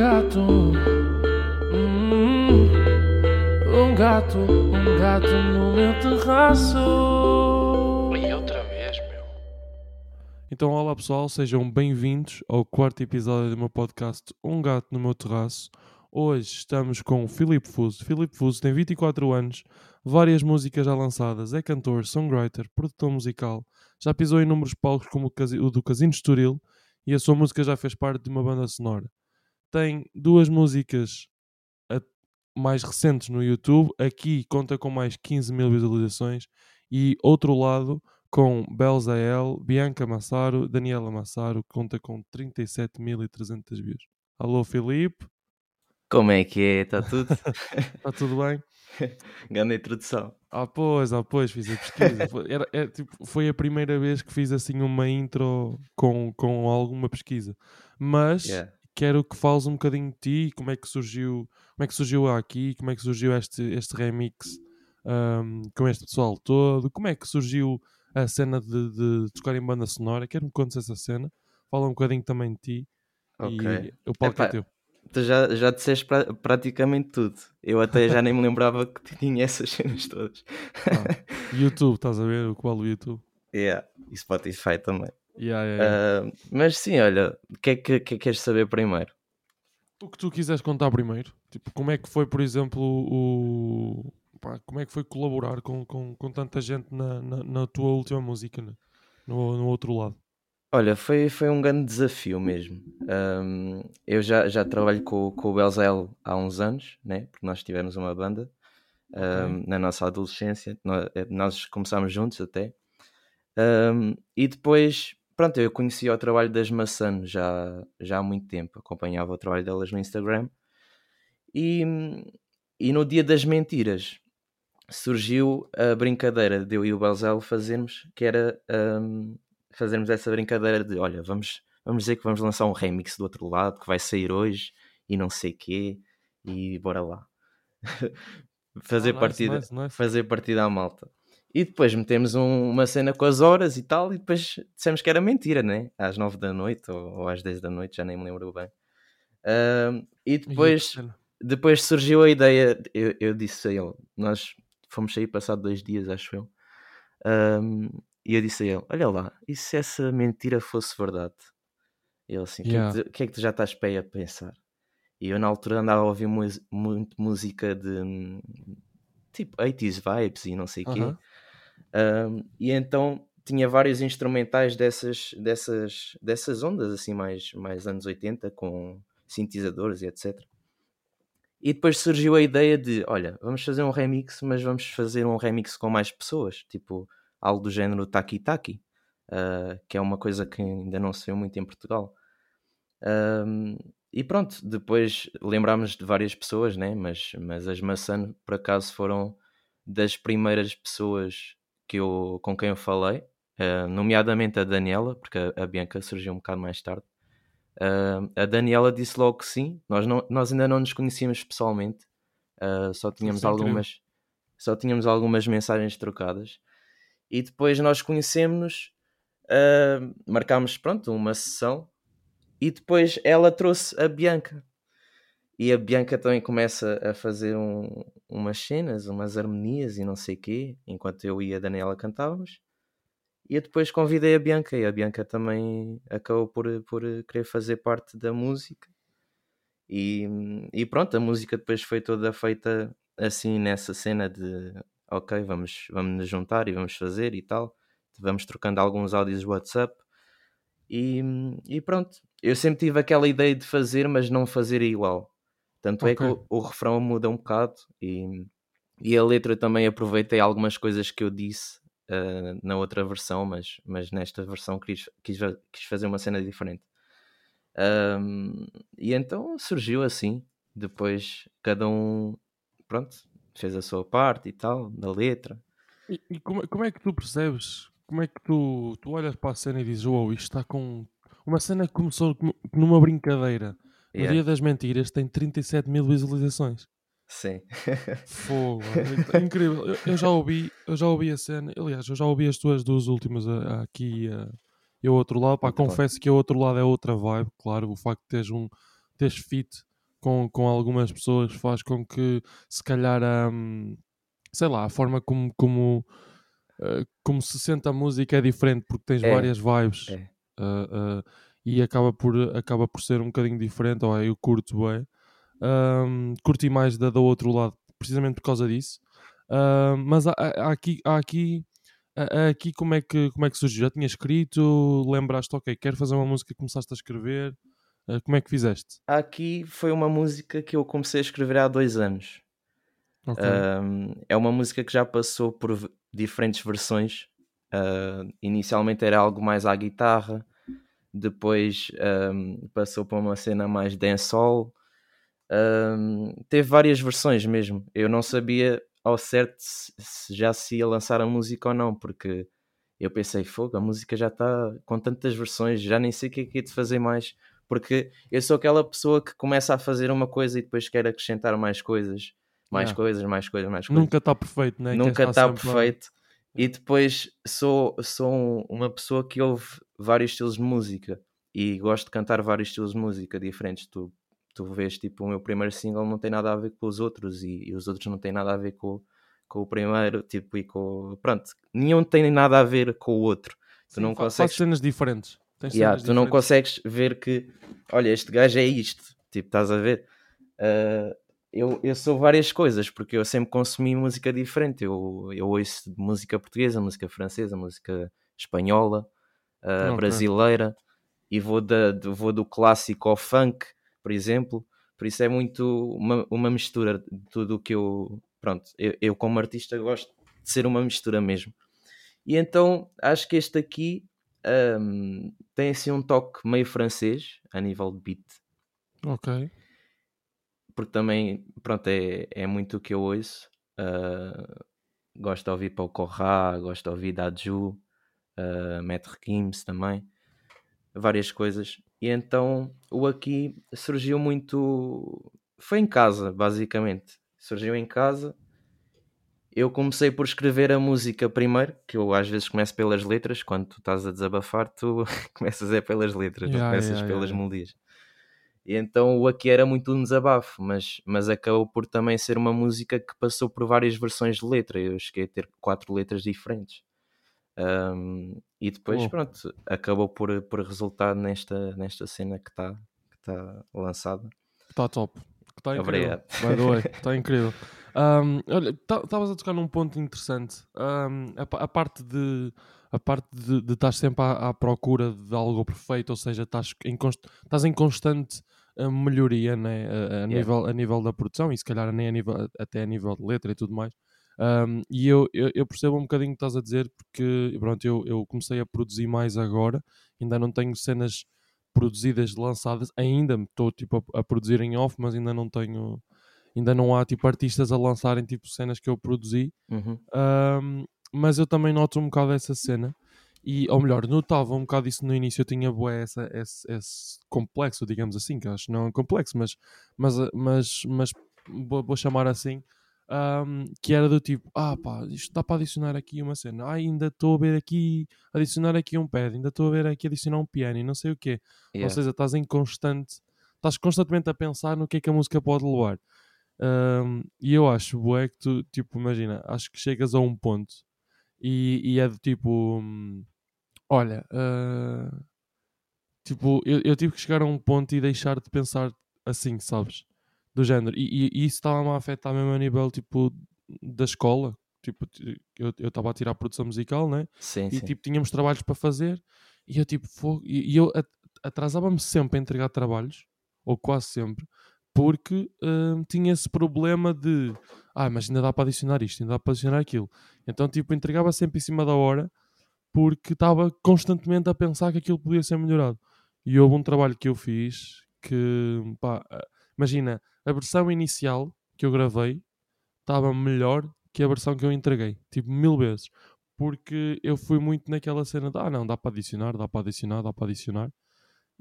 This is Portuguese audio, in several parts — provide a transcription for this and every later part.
gato. Hum, um gato, um gato no meu terraço. E outra vez, meu. Então, olá pessoal, sejam bem-vindos ao quarto episódio do meu podcast Um Gato no Meu Terraço. Hoje estamos com o Filipe Fuso. Filipe Fuso tem 24 anos, várias músicas já lançadas, é cantor, songwriter, produtor musical, já pisou em inúmeros palcos como o do Casino Estoril e a sua música já fez parte de uma banda sonora. Tem duas músicas mais recentes no YouTube, aqui conta com mais 15 mil visualizações e outro lado com Belzael, Bianca Massaro, Daniela Massaro, conta com 37.300 views. Alô Filipe, Como é que é? Está tudo? está tudo bem? Grande introdução. Ah, pois, ah, pois, fiz a pesquisa. Foi, era, é, tipo, foi a primeira vez que fiz assim uma intro com, com alguma pesquisa. Mas Yeah. Quero que fales um bocadinho de ti, como é que surgiu, como é que surgiu aqui, como é que surgiu este, este remix ahm, com este pessoal todo, como é que surgiu a cena de, de tocar em banda sonora. Quero que me contes essa cena. Fala um bocadinho também de ti. Ok. E o palco é teu. Tu já, já disseste pra- praticamente tudo. Eu até já nem me lembrava que tinha essas cenas todas. Ah, YouTube, estás a ver? O qual o YouTube? yeah. E Spotify também. Yeah, yeah, yeah. Ah, mas sim, olha, o que é que, que é que queres saber primeiro? O que tu quiseres contar primeiro, tipo, como é que foi, por exemplo, o. pá, como é que foi colaborar com, com, com tanta gente na, na, na tua última música, né? no, no outro lado? Olha, foi, foi um grande desafio mesmo. Ahm, eu já, já trabalho com, com o Belzel há uns anos, né? porque nós tivemos uma banda ahm, na nossa adolescência. Nós, nós começámos juntos até. Ahm, e depois, pronto, eu conhecia o trabalho das Maçãs já, já há muito tempo. Acompanhava o trabalho delas no Instagram. E, e no dia das mentiras surgiu a brincadeira de eu e o Belzel fazermos, que era ahm, fazermos essa brincadeira de olha, vamos, vamos dizer que vamos lançar um remix do outro lado que vai sair hoje e não sei quê, e bora lá. fazer, Ah, nice, partida, nice, nice. fazer partida à malta. E depois metemos um- uma cena com as horas e tal, e depois dissemos que era mentira, né? Às 9 da noite ou, ou às 10 da noite, já nem me lembro bem. Ahm, e depois depois surgiu a ideia, eu, eu disse a ele, nós fomos sair passado dois dias, acho eu, ahm, e eu disse a ele, olha lá, e se essa mentira fosse verdade? Ele assim, o que, é Yeah. que, tu- que é que tu já estás aí a pensar? E eu na altura andava a ouvir mus- muito música de tipo 80s vibes e não sei o quê. Um, e então tinha vários instrumentais dessas, dessas, dessas ondas, assim, mais, mais anos 80, com sintetizadores e etc. E depois surgiu a ideia de: olha, vamos fazer um remix, mas vamos fazer um remix com mais pessoas, tipo algo do género Taki Taki, uh, que é uma coisa que ainda não se vê muito em Portugal. Um, e pronto, depois lembrámos de várias pessoas, né? mas, mas as Maçã, por acaso, foram das primeiras pessoas que eu, com quem eu falei, eh, nomeadamente a Daniela, porque a, a Bianca surgiu um bocado mais tarde. Eh, a Daniela disse logo que sim, nós, não, nós ainda não nos conhecíamos pessoalmente, eh, só tínhamos é incrível. algumas só tínhamos algumas mensagens trocadas e depois nós conhecemos marcámos pronto uma sessão e depois ela trouxe a Bianca e a Bianca também começa a fazer um- umas cenas, umas harmonias e não sei quê, enquanto eu e a Daniela cantávamos. E eu depois convidei a Bianca e a Bianca também acabou por, por querer fazer parte da música. E, e pronto, a música depois foi toda feita assim nessa cena de ok, vamos, vamos nos juntar e vamos fazer e tal. Vamos trocando alguns áudios WhatsApp. E, e pronto, eu sempre tive aquela ideia de fazer, mas não fazer igual. Tanto é que o, o refrão muda um bocado e, e a letra também aproveitei algumas coisas que eu disse ah, na outra versão, mas, mas nesta versão quis, quis, quis fazer uma cena diferente. Ahm, e então surgiu assim. Depois cada um, pronto, fez a sua parte e tal, da letra. E, e como, é- como é que tu percebes? Como é que tu, tu olhas para a cena e dizes, uau, isto está com. Uma cena que começou numa brincadeira. No Yeah, Dia das Mentiras tem 37 mil visualizações. Sim. Fogo, é incrível. Eu, eu já ouvi, eu já ouvi a cena. Aliás, eu já ouvi as tuas duas últimas a- a- aqui a- e ao outro lado. Pá, Muito confesso que o outro lado é outra vibe. Claro, o facto de teres um teres fit com, com algumas pessoas faz com que se calhar hum, sei lá, a forma como, como, uh, como se sente a música é diferente porque tens É, várias vibes é. uh, uh, e acaba por, acaba por ser um bocadinho diferente. Ou eu curto bem, um, curti mais da do outro lado, precisamente por causa disso. Uh, mas há, há aqui, há aqui, há aqui como, é que, como é que surgiu? Já tinha escrito? Lembraste, ok, quero fazer uma música, começaste a escrever? Uh, como é que fizeste? Aqui foi uma música que eu comecei a escrever há dois anos. Ok. Um, é uma música que já passou por diferentes versões. Uh, inicialmente era algo mais à guitarra, depois um, passou para uma cena mais dancehall. Um, teve várias versões mesmo. Eu não sabia ao certo se, se já se ia lançar a música ou não, porque eu pensei, fogo, a música já está com tantas versões, já nem sei o que é que é de fazer mais. Porque eu sou aquela pessoa que começa a fazer uma coisa e depois quer acrescentar mais coisas, mais coisas, mais coisas, mais coisas Nunca está perfeito, né? Nunca está a- perfeito. E depois sou, sou um- uma pessoa que ouve vários estilos de música e gosto de cantar vários estilos de música diferentes. Tu, tu vês, tipo, o meu primeiro single não tem nada a ver com os outros e, e os outros não têm nada a ver com, com o primeiro, tipo, e com. Pronto, nenhum tem nada a ver com o outro. Tu Sim, não fa- faz consegues cenas diferentes. Tens Yeah, cenas tu não diferentes. consegues ver que, olha, este gajo é isto, tipo, estás a ver? Ah, eu, eu sou várias coisas, porque eu sempre consumi música diferente. Eu, eu ouço música portuguesa, música francesa, música espanhola, ah, Ok. brasileira, e vou, da, do- vou do clássico ao funk, por exemplo. Por isso é muito uma, uma mistura de tudo o que eu. Pronto, eu, eu como artista gosto de ser uma mistura mesmo. E então acho que este aqui hum, tem assim um toque meio francês a nível de beat, Ok. porque também pronto, é, é muito o que eu ouço. Ah, gosto de ouvir Paul Corra, gosto de ouvir Daju, uh, Matt Kims também, várias coisas. E então o aqui surgiu muito. Foi em casa, basicamente. Surgiu em casa. Eu comecei por escrever a música primeiro, que eu às vezes começo pelas letras, quando tu estás a desabafar, tu começas é pelas letras, não Yeah, começas yeah, pelas yeah. melodias. E então o aqui era muito um desabafo, mas, mas acabou por também ser uma música que passou por várias versões de letra. Eu cheguei a ter quatro letras diferentes. Um, e depois, Uau. pronto, acabou por, por resultar nesta, nesta cena que está que tá lançada. Está top. Está incrível. Obrigado. Está incrível. Um, olha, estavas a tocar num ponto interessante. Um, a, a parte de a parte de, de estar sempre à, à procura de algo perfeito, ou seja, estás em, const- estás em constante uh, melhoria né? a, a nível, a nível da produção e se calhar nem a nível, até a nível de letra e tudo mais. Um, e eu, eu, eu percebo um bocadinho o que estás a dizer porque pronto, eu, eu comecei a produzir mais agora, ainda não tenho cenas produzidas, lançadas, ainda estou tipo a, a produzir em off, mas ainda não tenho ainda não há tipo artistas a lançarem tipo cenas que eu produzi Uhum. Um, mas eu também noto um bocado essa cena e, ou melhor, notava um bocado isso no início eu tinha bué essa, esse, esse complexo, digamos assim, que acho não é complexo, mas, mas, mas, mas vou, vou chamar assim um, que era do tipo, ah pá, isto dá para adicionar aqui uma cena, ah, ainda estou a ver aqui adicionar aqui um pad, ainda estou a ver aqui adicionar um piano e não sei o quê ou Yeah. seja, estás em constante, estás constantemente a pensar no que é que a música pode levar. Um, e eu acho, bué, que tu, tipo, imagina, acho que chegas a um ponto e, e é do tipo, hum, olha, ah, tipo, eu, eu tive que chegar a um ponto e deixar de pensar assim, sabes? Do género. E, e- e isso estava-me a afetar mesmo a nível, tipo, da escola. Tipo, eu eu estava a tirar produção musical, né? Sim, e sim. tipo tínhamos trabalhos para fazer e eu tipo fogo, e, e eu at- atrasava-me sempre a entregar trabalhos ou quase sempre porque hum, tinha esse problema de ah mas ainda dá para adicionar isto ainda dá para adicionar aquilo então tipo entregava sempre em cima da hora porque estava constantemente a pensar que aquilo podia ser melhorado e houve um trabalho que eu fiz que pá, imagina a versão inicial que eu gravei estava melhor que a versão que eu entreguei tipo mil vezes porque eu fui muito naquela cena de ah não, dá para adicionar, dá para adicionar, dá para adicionar.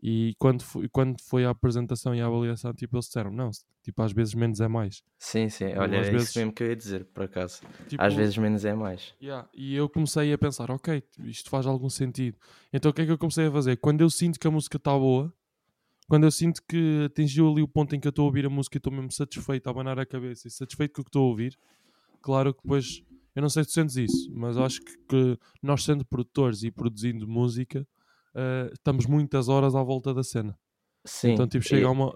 E quando foi, quando foi a apresentação e a avaliação, tipo, eles disseram, não, tipo, às vezes menos é mais. Sim, sim. Olha, às é vezes- isso mesmo que eu ia dizer, por acaso. Tipo, Às vezes menos é mais. yeah, E eu comecei a pensar, ok, isto faz algum sentido. Então o que é que eu comecei a fazer? Quando eu sinto que a música está boa, quando eu sinto que atingiu ali o ponto em que eu estou a ouvir a música e estou mesmo satisfeito a abanar a cabeça e satisfeito com o que estou a ouvir, claro que depois, eu não sei se tu sentes isso, mas acho que, que nós sendo produtores e produzindo música, uh, estamos muitas horas à volta da cena. Sim. Então, tipo, chega e- a uma.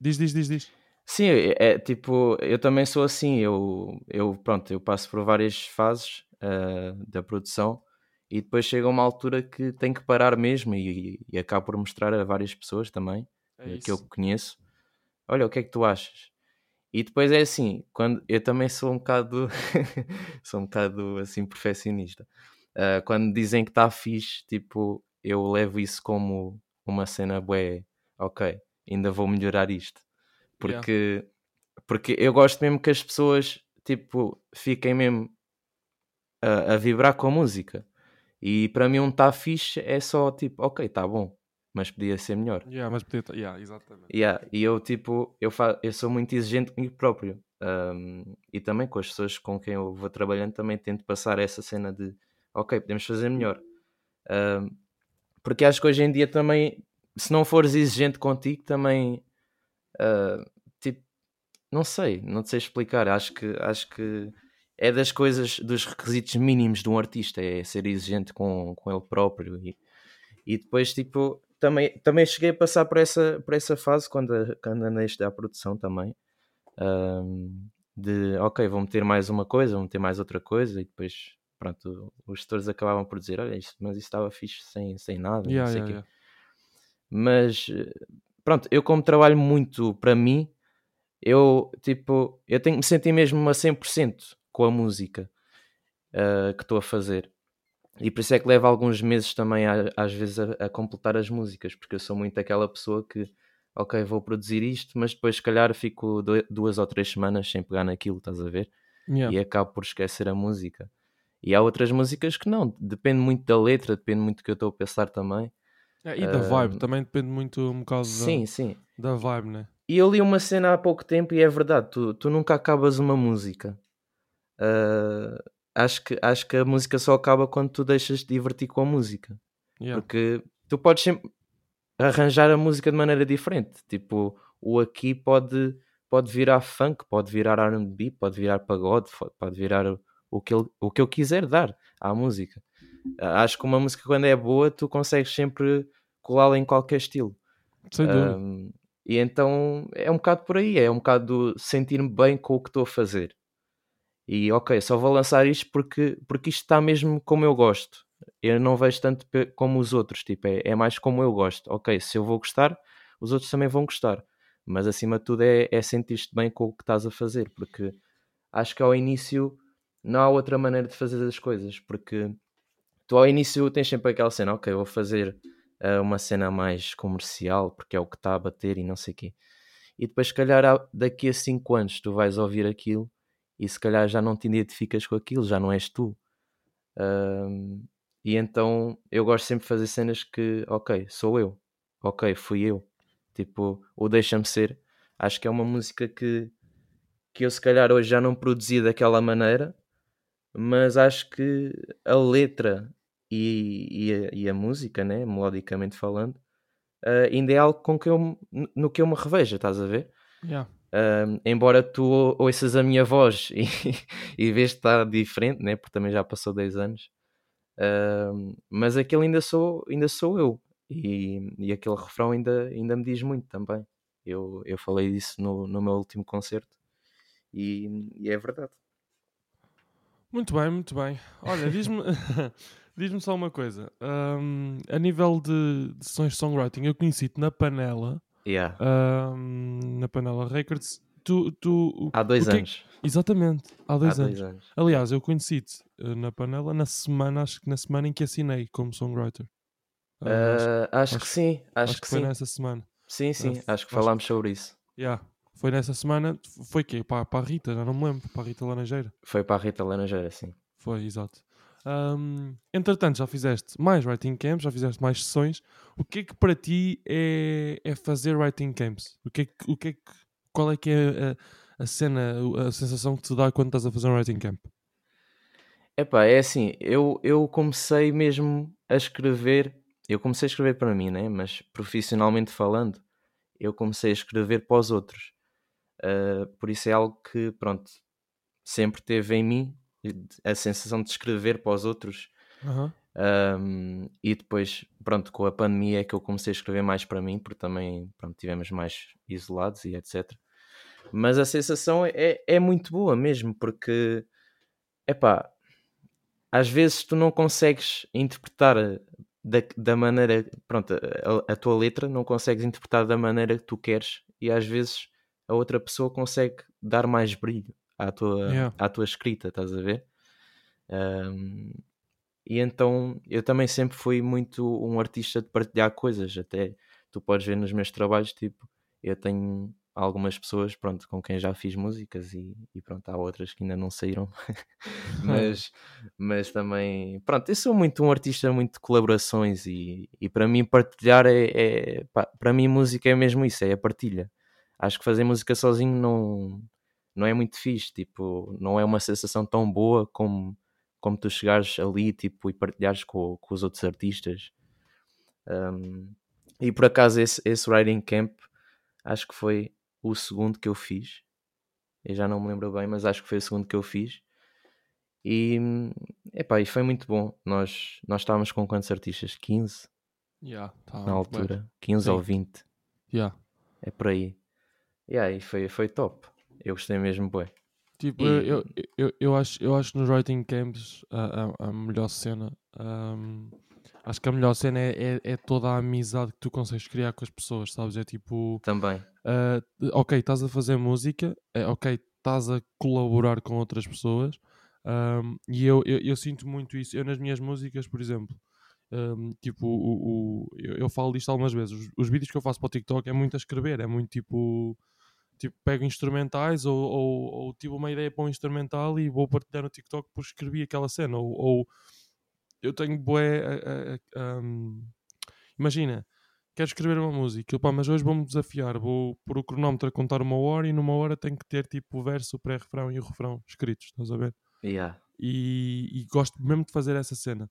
Diz, diz, diz, diz. Sim, é, é, tipo, eu também sou assim, eu, eu pronto, eu passo por várias fases ah, da produção e depois chega uma altura que tenho que parar mesmo e, e acabo por mostrar a várias pessoas também É eh, que eu conheço, olha, o que é que tu achas? E depois é assim, quando eu também sou um bocado sou um bocado assim perfeccionista. Ah, quando dizem que está fixe, tipo, eu levo isso como uma cena bué, ok, ainda vou melhorar isto. Yeah. Porque, porque eu gosto mesmo que as pessoas tipo, fiquem mesmo a, a vibrar com a música. E para mim um tá fixe é só tipo, ok, tá bom, mas podia ser melhor. Yeah, mas podia. Yeah, exatamente. Yeah, e eu tipo, eu, fa eu sou muito exigente comigo próprio. Um, e também com as pessoas com quem eu vou trabalhando também tento passar essa cena de ok, podemos fazer melhor. Um, porque acho que hoje em dia também, se não fores exigente contigo, também uh, tipo, não sei, não te sei explicar. Acho que acho que é das coisas, dos requisitos mínimos de um artista, é ser exigente com, com ele próprio e, e depois tipo também, também cheguei a passar por essa, por essa fase quando, quando andei a estudar a produção também ahm, de ok, vou meter mais uma coisa, vou meter mais outra coisa e depois pronto, os gestores acabavam por dizer olha, isto, mas isso estava fixe sem, sem nada, não Yeah, sei yeah, quê. yeah. mas pronto, eu como trabalho muito para mim eu tipo, eu tenho que me sentir mesmo a 100% com a música ah, que estou a fazer e por isso é que leva alguns meses também a- às vezes a, a completar as músicas, porque eu sou muito aquela pessoa que, ok, vou produzir isto, mas depois se calhar fico duas ou três semanas sem pegar naquilo, estás a ver? Yeah. E acabo por esquecer a música. E há outras músicas que não, depende muito da letra, depende muito do que eu estou a pensar também. É, e da vibe, Ahm, também depende muito um bocado da, Sim, sim. da vibe, né? E eu li uma cena há pouco tempo e é verdade, tu, tu nunca acabas uma música. Ah, acho, que, acho que a música só acaba quando tu deixas de divertir com a música. Yeah. Porque tu podes sempre arranjar a música de maneira diferente. Tipo, o aqui pode, pode virar funk, pode virar RB, pode virar pagode, pode virar o- que, ele, o que eu quiser dar à música. Ah, Acho que uma música, quando é boa, tu consegues sempre colá-la em qualquer estilo. Sem dúvida. Um, e então é um bocado por aí, é um bocado do sentir-me bem com o que estou a fazer. E ok, só vou lançar isto porque, porque isto está mesmo como eu gosto. Eu não vejo tanto como os outros, tipo, é, é mais como eu gosto. Ok, se eu vou gostar, os outros também vão gostar. Mas acima de tudo é, é sentir-te bem com o que estás a fazer, porque acho que ao início não há outra maneira de fazer as coisas, porque tu ao início tens sempre aquela cena, ok, vou fazer eh, uma cena mais comercial, porque é o que está a bater e não sei o quê. E depois, se calhar, daqui a 5 anos tu vais ouvir aquilo e se calhar já não te identificas com aquilo, já não és tu. Ahm, e então eu gosto sempre de fazer cenas que, ok, sou eu, ok, fui eu. Tipo, o Deixa-me Ser, acho que é uma música que, que eu se calhar hoje já não produzia daquela maneira, mas acho que a letra e, e, a, e a música, né, melodicamente falando, ah, ainda é algo com que eu, no que eu me revejo, estás a ver? Yeah. Um, embora tu ou- ouças a minha voz e, e vês está diferente, né? porque também já passou 10 anos, um, mas aquele ainda sou, ainda sou eu, e, e aquele refrão ainda, ainda me diz muito também. Eu, eu falei disso no, no meu último concerto e, e é verdade. Muito bem, muito bem. Olha, diz-me diz só uma coisa. Ahm, a nível de, de sessões de songwriting, eu conheci-te na Panela, Yeah. na Panela Records. Tu, tu, Há dois é- anos. Exatamente, há dois Há anos. dois anos. Aliás, eu conheci-te eh, na Panela na semana, acho que na semana em que assinei como songwriter. Acho, Ah, acho, acho- que sim, acho, acho que, que foi sim. nessa semana. Sim, sim, f- acho que acho- falámos sobre isso. Yeah. Foi nessa semana, foi quê? Para, para a Rita, já não me lembro, para a Rita Laranjeira. Foi para a Rita Laranjeira, sim. Foi, exato. Ahm, entretanto, já fizeste mais writing camps, já fizeste mais sessões. O que é que para ti é, é fazer writing camps? O que é que, o que, é que qual é que é a, a cena, a sensação que te dá quando estás a fazer um writing camp? Epá, é assim, eu, eu comecei mesmo a escrever, eu comecei a escrever para mim, né? Mas profissionalmente falando, eu comecei a escrever para os outros. Uh, por isso é algo que, pronto, sempre teve em mim a sensação de escrever para os outros. Aham. Um, e depois, pronto, com a pandemia é que eu comecei a escrever mais para mim, porque também pronto, tivemos mais isolados e etc. Mas a sensação é, é muito boa mesmo, porque epá, às vezes tu não consegues interpretar da, da maneira, pronto, a, a tua letra não consegues interpretar da maneira que tu queres, e às vezes a outra pessoa consegue dar mais brilho à tua, Yeah. à tua escrita, estás a ver? Um, e então eu também sempre fui muito um artista de partilhar coisas, até tu podes ver nos meus trabalhos, tipo, eu tenho algumas pessoas, pronto, com quem já fiz músicas e, e pronto, há outras que ainda não saíram, mas, mas também, pronto, eu sou muito um artista muito de colaborações e, e para mim partilhar é, é para mim música é mesmo isso, é a partilha. Acho que fazer música sozinho não, não é muito fixe, tipo, não é uma sensação tão boa como, como tu chegares ali tipo, e partilhares com, com os outros artistas. Um, e por acaso esse, esse Writing Camp acho que foi o segundo que eu fiz. Eu já não me lembro bem, mas acho que foi o segundo que eu fiz. E, epá, e foi muito bom. Nós, nós estávamos com quantos artistas? 15 Yeah, tá na muito bem. altura? 15 ou Sim. 20. Yeah. É por aí. E aí foi, foi top. Eu gostei mesmo, bué. Tipo, E- eu, eu, eu, eu acho, eu acho nos writing camps a, a, a melhor cena. ahm, acho que a melhor cena é, é, é toda a amizade que tu consegues criar com as pessoas, sabes? É tipo, Também. ah, ok, estás a fazer música, é, ok, estás a colaborar com outras pessoas. ahm, e eu, eu, eu sinto muito isso. Eu nas minhas músicas, por exemplo, ahm, tipo, o, o- eu, eu falo disto algumas vezes. Os, os vídeos que eu faço para o TikTok é muito a escrever, é muito tipo tipo, pego instrumentais ou, ou, ou tive uma ideia para um instrumental e vou partilhar no TikTok porque escrevi aquela cena. Ou, ou eu tenho bué. a- a- a- um, imagina, quero escrever uma música, pá, mas hoje vou-me desafiar, vou pôr o cronómetro a contar uma hora e numa hora tenho que ter tipo o verso, o pré-refrão e o refrão escritos, estás a ver? Yeah. e, e gosto mesmo de fazer essa cena.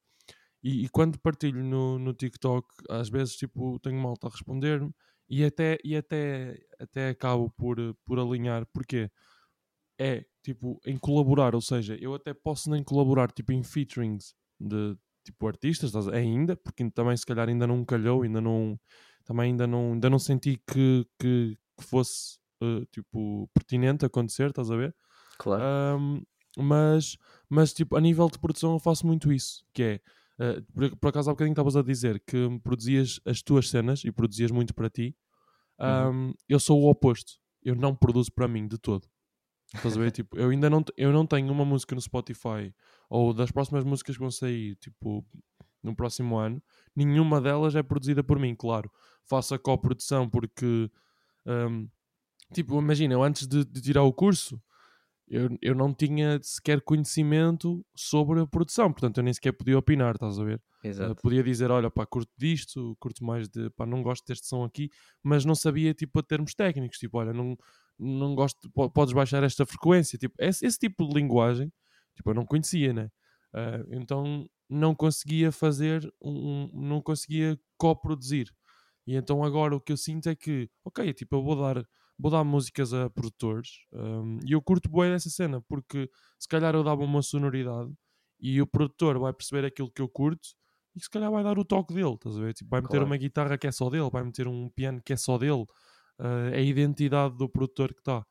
E, e quando partilho no, no TikTok, às vezes tipo, tenho malta a responder-me e até, e até, até acabo por, eh, por alinhar, porque é tipo em colaborar, ou seja, eu até posso nem colaborar tipo em featurings de tipo artistas, ainda, porque também se calhar ainda não calhou, ainda não também ainda não, ainda não senti que, que, que fosse eh, tipo pertinente acontecer, estás a ver? Claro. Ahm, mas, mas tipo, a nível de produção eu faço muito isso, que é eh, por, por acaso há bocadinho estavas a dizer que produzias as tuas cenas e produzias muito para ti. Uhum. Ahm, Eu sou o oposto. Eu não produzo para mim de todo. Estás a ver? tipo, eu ainda não, eu não tenho uma música no Spotify ou das próximas músicas que vão sair, tipo, no próximo ano, nenhuma delas é produzida por mim, claro. Faço a coprodução porque, ahm, tipo, imagina, eu antes de, de tirar o curso, eu, eu não tinha sequer conhecimento sobre a produção, portanto eu nem sequer podia opinar, estás a ver? Uh, Exato. podia dizer, olha, pá, curto disto, curto mais de, pá, não gosto deste som aqui, mas não sabia, tipo, a termos técnicos, tipo, olha, não, não gosto, po- podes baixar esta frequência, tipo, esse, esse tipo de linguagem, tipo, eu não conhecia, né? Uh, então não conseguia fazer, um, um- não conseguia coproduzir. E então agora o que eu sinto é que, ok, tipo, eu vou dar, vou dar músicas a produtores um, e eu curto bem dessa cena, porque se calhar eu dava uma sonoridade e o produtor vai perceber aquilo que eu curto e se calhar vai dar o toque dele, estás a ver? Tipo, vai meter Claro. uma guitarra que é só dele, vai meter um piano que é só dele, uh, é a identidade do produtor que está.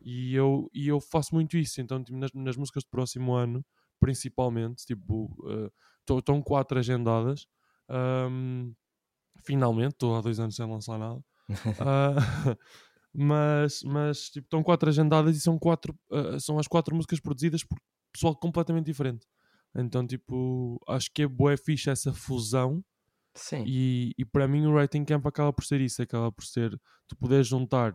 E eu, e eu faço muito isso, então tipo, nas, nas músicas do próximo ano, principalmente, tipo, estão quatro agendadas. um, finalmente, estou há dois anos sem lançar nada. Ah, mas, mas tipo, estão quatro agendadas e são, quatro, ah, são as quatro músicas produzidas por pessoal completamente diferente. Então, tipo, acho que é boa fixe essa fusão Sim. e, e para mim o Writing Camp acaba por ser isso, acaba por ser tu poderes juntar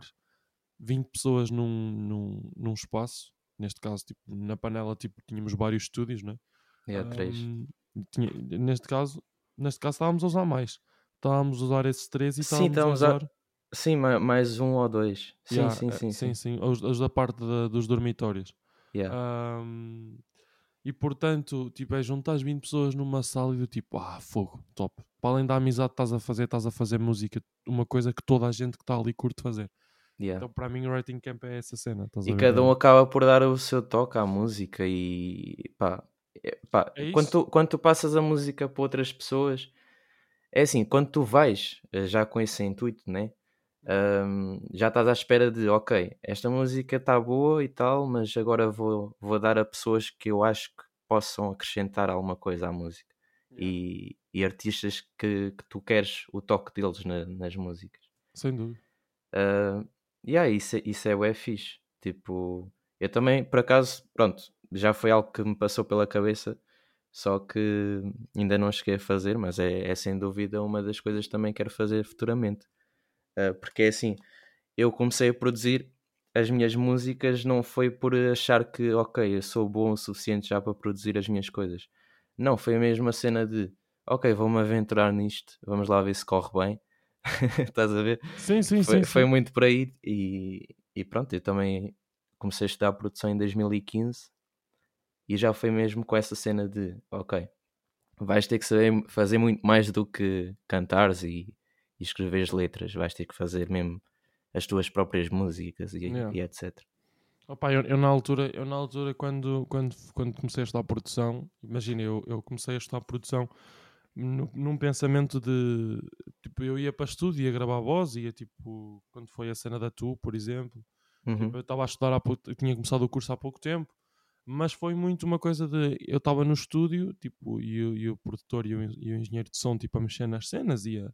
20 pessoas num, num, num espaço, neste caso, tipo, na panela, tipo, tínhamos vários estúdios, né? Yeah, três. Ahm, tinha- neste caso, neste caso estávamos a usar mais. Estávamos a usar esses três e Sim, estávamos a estávamos a- usar Sim, ma- mais um ou dois. Sim, Yeah, sim, eh, sim, sim. sim, os, os da parte da- dos dormitórios. Yeah. Ahm, E portanto, tipo, é juntar as 20 pessoas numa sala e do tipo, ah, fogo, top. Para além da amizade que estás a fazer, estás a fazer música, uma coisa que toda a gente que está ali curte fazer. Yeah. Então, para mim, o Writing Camp é essa cena. E cada um acaba por dar o seu toque à música e pá, é- pá, É quando, tu, quando tu passas a música para outras pessoas, é assim, quando tu vais eh, já com esse intuito, né? Ahm, já estás à espera de, ok, esta música está boa e tal, mas agora vou, vou dar a pessoas que eu acho que possam acrescentar alguma coisa à música e, e artistas que, que tu queres o toque deles na- nas músicas. Sem dúvida. Uh, yeah, isso, é- isso é bué fixe. Tipo, eu também, por acaso, pronto, já foi algo que me passou pela cabeça, só que ainda não cheguei a fazer, mas é, é sem dúvida uma das coisas que também quero fazer futuramente. Uh, porque é assim, eu comecei a produzir as minhas músicas não foi por achar que, ok, eu sou bom o suficiente já para produzir as minhas coisas. Não, foi mesmo a cena de, ok, vou-me aventurar nisto, vamos lá ver se corre bem. Estás a ver? Sim, sim, foi, sim. foi sim. muito por aí e, e pronto, eu também comecei a estudar produção em 2015 e já foi mesmo com essa cena de ok, vais ter que saber fazer muito mais do que cantares e, e escreveres letras, vais ter que fazer mesmo as tuas próprias músicas e, Yeah. e etc. Opa, eu, eu na altura, eu na altura quando, quando, quando comecei a estudar produção, imagina, eu, eu comecei a estudar produção no- num pensamento de tipo, eu ia para estúdio, ia gravar voz, ia tipo, quando foi a cena da Tu, por exemplo, Uhum. Tipo, eu estava a estudar há pouco, eu tinha começado o curso há pouco tempo, mas foi muito uma coisa de eu estava no estúdio, tipo, e, o- e o produtor e o, e o engenheiro de som tipo a mexer nas cenas e, a-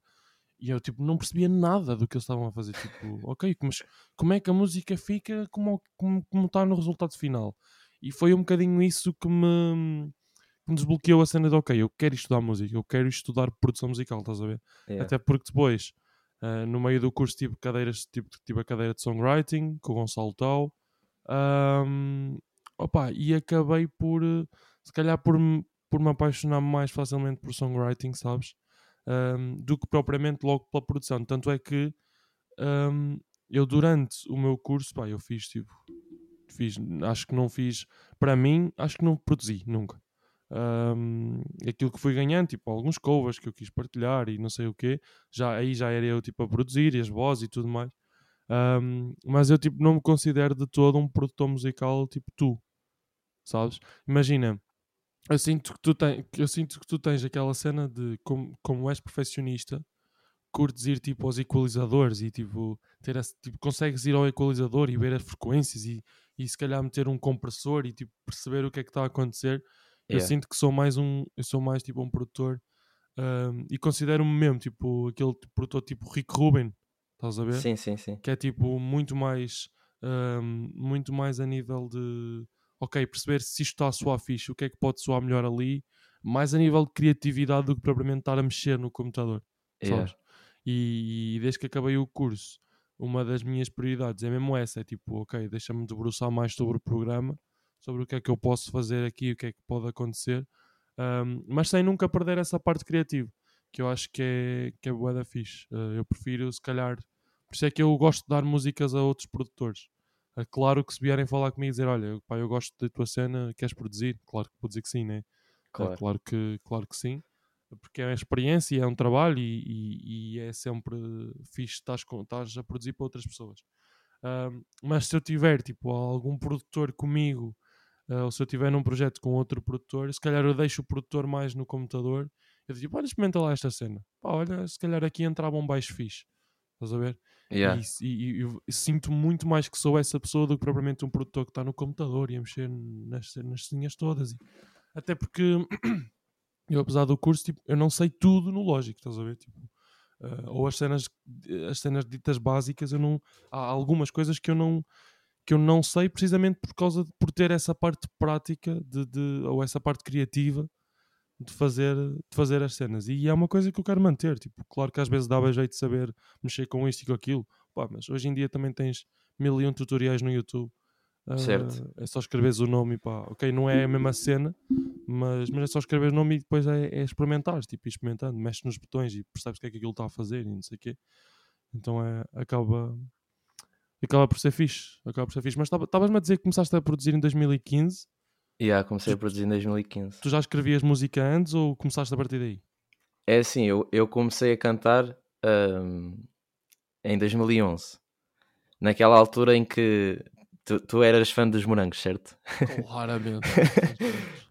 e eu tipo não percebia nada do que eles estavam a fazer, tipo, ok, mas como é que a música fica como como como está no resultado final? E foi um bocadinho isso que me, que me desbloqueou a cena de ok, eu quero estudar música, eu quero estudar produção musical, estás a ver? Yeah. Até porque depois, ah, no meio do curso, tive, cadeiras, tive, tive a cadeira de songwriting com o Gonçalo Tau. Ahm, opa, e acabei por, se calhar, por, por me apaixonar mais facilmente por songwriting, sabes? Ahm, do que propriamente logo pela produção. Tanto é que ahm, eu, durante o meu curso, pá, eu fiz tipo. Fiz, acho que não fiz para mim, acho que não produzi nunca. Ahm, aquilo que fui ganhando, tipo alguns covers que eu quis partilhar e não sei o quê, já, aí já era eu tipo a produzir e as vozes e tudo mais. Ahm, mas eu tipo não me considero de todo um produtor musical tipo tu, sabes? Imagina, eu sinto que tu, tens, eu sinto que tu tens aquela cena de como, como és perfeccionista, curtes ir tipo aos equalizadores e tipo, ter esse, tipo consegues ir ao equalizador e ver as frequências e, e se calhar meter um compressor e tipo perceber o que é que está a acontecer. Eu Yeah. sinto que sou mais um, eu sou mais tipo um produtor ahm, e considero-me mesmo tipo aquele produtor tipo Rick Rubin, estás a ver? Sim, sim, sim. que é tipo muito mais ahm, muito mais a nível de ok, perceber se isto está a soar fixe, o que é que pode soar melhor ali, mais a nível de criatividade do que propriamente estar a mexer no computador, Yeah. E, e desde que acabei o curso, uma das minhas prioridades é mesmo essa, é tipo, ok, deixa-me debruçar mais sobre o programa, sobre o que é que eu posso fazer aqui, o que é que pode acontecer, ahm, mas sem nunca perder essa parte criativa, que eu acho que é, que é bué da fixe. Eh, eu prefiro, se calhar, por isso é que eu gosto de dar músicas a outros produtores. É claro que se vierem falar comigo e dizer, olha, pá, eu gosto da tua cena, queres produzir? Claro que vou dizer que sim, né? É Claro. claro que, claro que sim, porque é uma experiência, é um trabalho e, e- e é sempre fixe estás, com, estás a produzir para outras pessoas. Mas se eu tiver tipo algum produtor comigo, ah, ou se eu tiver num projeto com outro produtor, se calhar eu deixo o produtor mais no computador. Eu digo, olha, experimenta lá esta cena. Pá, olha, se calhar aqui entrava um baixo fixe. Estás a ver? Yeah. E, e- e sinto muito mais que sou essa pessoa do que propriamente um produtor que está no computador e a mexer nas, nas linhas todas. Até porque eu, apesar do curso, tipo, eu não sei tudo no Logic, estás a ver? Tipo, ah, ou as cenas, as cenas ditas básicas, eu não, há algumas coisas que eu não que eu não sei precisamente por causa de por ter essa parte prática de, de- ou essa parte criativa de fazer, de fazer as cenas. E é uma coisa que eu quero manter. Tipo, claro que às vezes dava jeito de saber mexer com isto e com aquilo, Pá, mas hoje em dia também tens mil e um tutoriais no YouTube. Ah, Certo. é só escreveres o nome e pá, ok, não é a mesma cena, mas, mas é só escrever o nome e depois é, é experimentar, tipo, experimentando, mexes nos botões e percebes o que é que aquilo está a fazer e não sei o quê. Então é, acaba, acaba por ser fixe, acaba por ser fixe. Mas estava- estavas-me a dizer que começaste a produzir em 2015, Yeah, comecei a produzir em 2015. Tu já escrevias música antes ou começaste a partir daí? É assim, eu, eu comecei a cantar hum, em 2011. Naquela altura em que tu, tu eras fã dos morangos, certo? Claramente.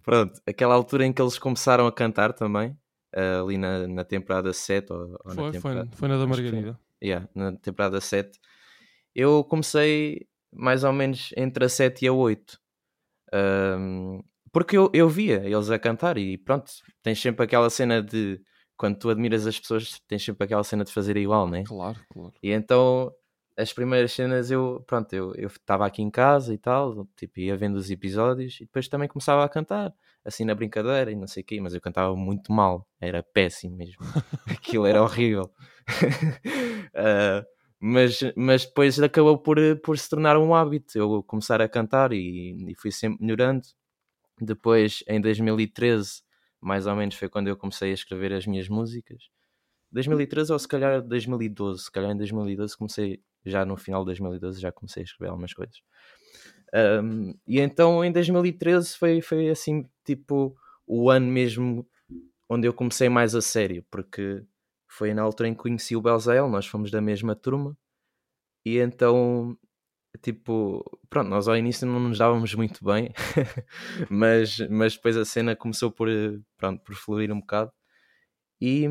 Pronto, aquela altura em que eles começaram a cantar também, eh, ali na, na temporada 7 ou, ou na foi, foi, temporada... foi na da acho que foi. Margarida. Yeah, na temporada 7. Eu comecei mais ou menos entre a 7 e a 8. Hum, porque eu, eu via eles a cantar e pronto, tens sempre aquela cena de quando tu admiras as pessoas, tens sempre aquela cena de fazer igual, né? Claro, claro. E então as primeiras cenas eu, pronto, eu estava aqui em casa e tal, tipo, ia vendo os episódios e depois também começava a cantar, assim na brincadeira e não sei o quê, mas eu cantava muito mal, era péssimo mesmo, aquilo era horrível. Ah, mas, mas depois acabou por, por se tornar um hábito, eu começar a cantar e, e fui sempre melhorando. Depois, em 2013, mais ou menos foi quando eu comecei a escrever as minhas músicas. 2013 ou se calhar 2012, se calhar em 2012 comecei, já no final de 2012 já comecei a escrever algumas coisas. Um, e então em 2013 foi, foi assim, tipo, o ano mesmo onde eu comecei mais a sério, porque foi na altura em que conheci o Belzael, nós fomos da mesma turma, e então, tipo, pronto, nós ao início não nos dávamos muito bem, mas, mas depois a cena começou por, pronto, por fluir um bocado, e,